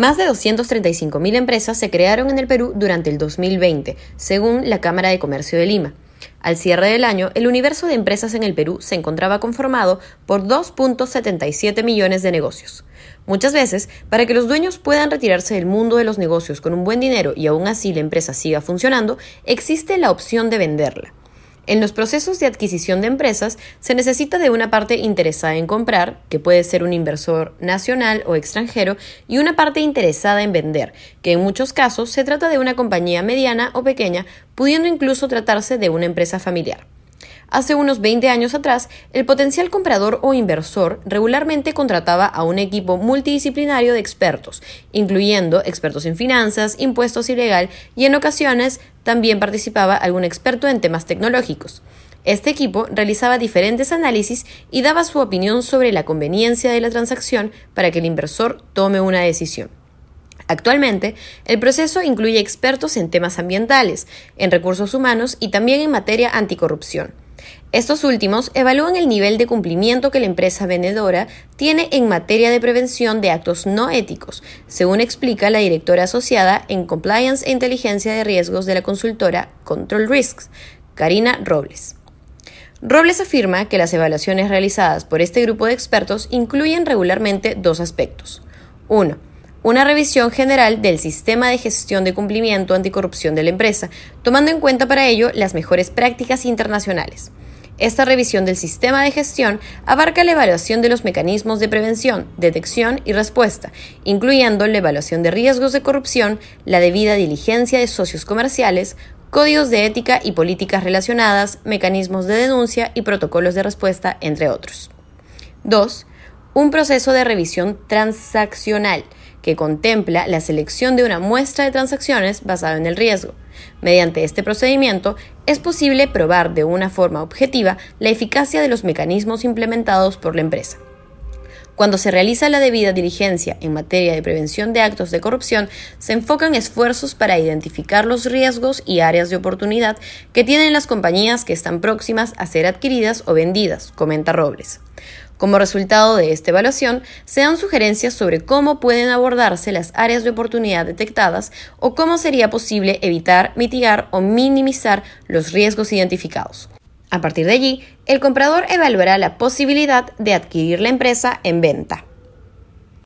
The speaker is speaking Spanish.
Más de 235.000 empresas se crearon en el Perú durante el 2020, según la Cámara de Comercio de Lima. Al cierre del año, el universo de empresas en el Perú se encontraba conformado por 2.77 millones de negocios. Muchas veces, para que los dueños puedan retirarse del mundo de los negocios con un buen dinero y aún así la empresa siga funcionando, existe la opción de venderla. En los procesos de adquisición de empresas se necesita de una parte interesada en comprar, que puede ser un inversor nacional o extranjero, y una parte interesada en vender, que en muchos casos se trata de una compañía mediana o pequeña, pudiendo incluso tratarse de una empresa familiar. Hace unos 20 años atrás, el potencial comprador o inversor regularmente contrataba a un equipo multidisciplinario de expertos, incluyendo expertos en finanzas, impuestos y legal, y en ocasiones también participaba algún experto en temas tecnológicos. Este equipo realizaba diferentes análisis y daba su opinión sobre la conveniencia de la transacción para que el inversor tome una decisión. Actualmente, el proceso incluye expertos en temas ambientales, en recursos humanos y también en materia anticorrupción. Estos últimos evalúan el nivel de cumplimiento que la empresa vendedora tiene en materia de prevención de actos no éticos, según explica la directora asociada en Compliance e Inteligencia de Riesgos de la consultora Control Risks, Karina Robles. Robles afirma que las evaluaciones realizadas por este grupo de expertos incluyen regularmente dos aspectos. Uno, una revisión general del sistema de gestión de cumplimiento anticorrupción de la empresa, tomando en cuenta para ello las mejores prácticas internacionales. Esta revisión del sistema de gestión abarca la evaluación de los mecanismos de prevención, detección y respuesta, incluyendo la evaluación de riesgos de corrupción, la debida diligencia de socios comerciales, códigos de ética y políticas relacionadas, mecanismos de denuncia y protocolos de respuesta, entre otros. 2. Un proceso de revisión transaccional que contempla la selección de una muestra de transacciones basada en el riesgo. Mediante este procedimiento es posible probar de una forma objetiva la eficacia de los mecanismos implementados por la empresa. Cuando se realiza la debida diligencia en materia de prevención de actos de corrupción, se enfocan esfuerzos para identificar los riesgos y áreas de oportunidad que tienen las compañías que están próximas a ser adquiridas o vendidas, comenta Robles. Como resultado de esta evaluación, se dan sugerencias sobre cómo pueden abordarse las áreas de oportunidad detectadas o cómo sería posible evitar, mitigar o minimizar los riesgos identificados. A partir de allí, el comprador evaluará la posibilidad de adquirir la empresa en venta.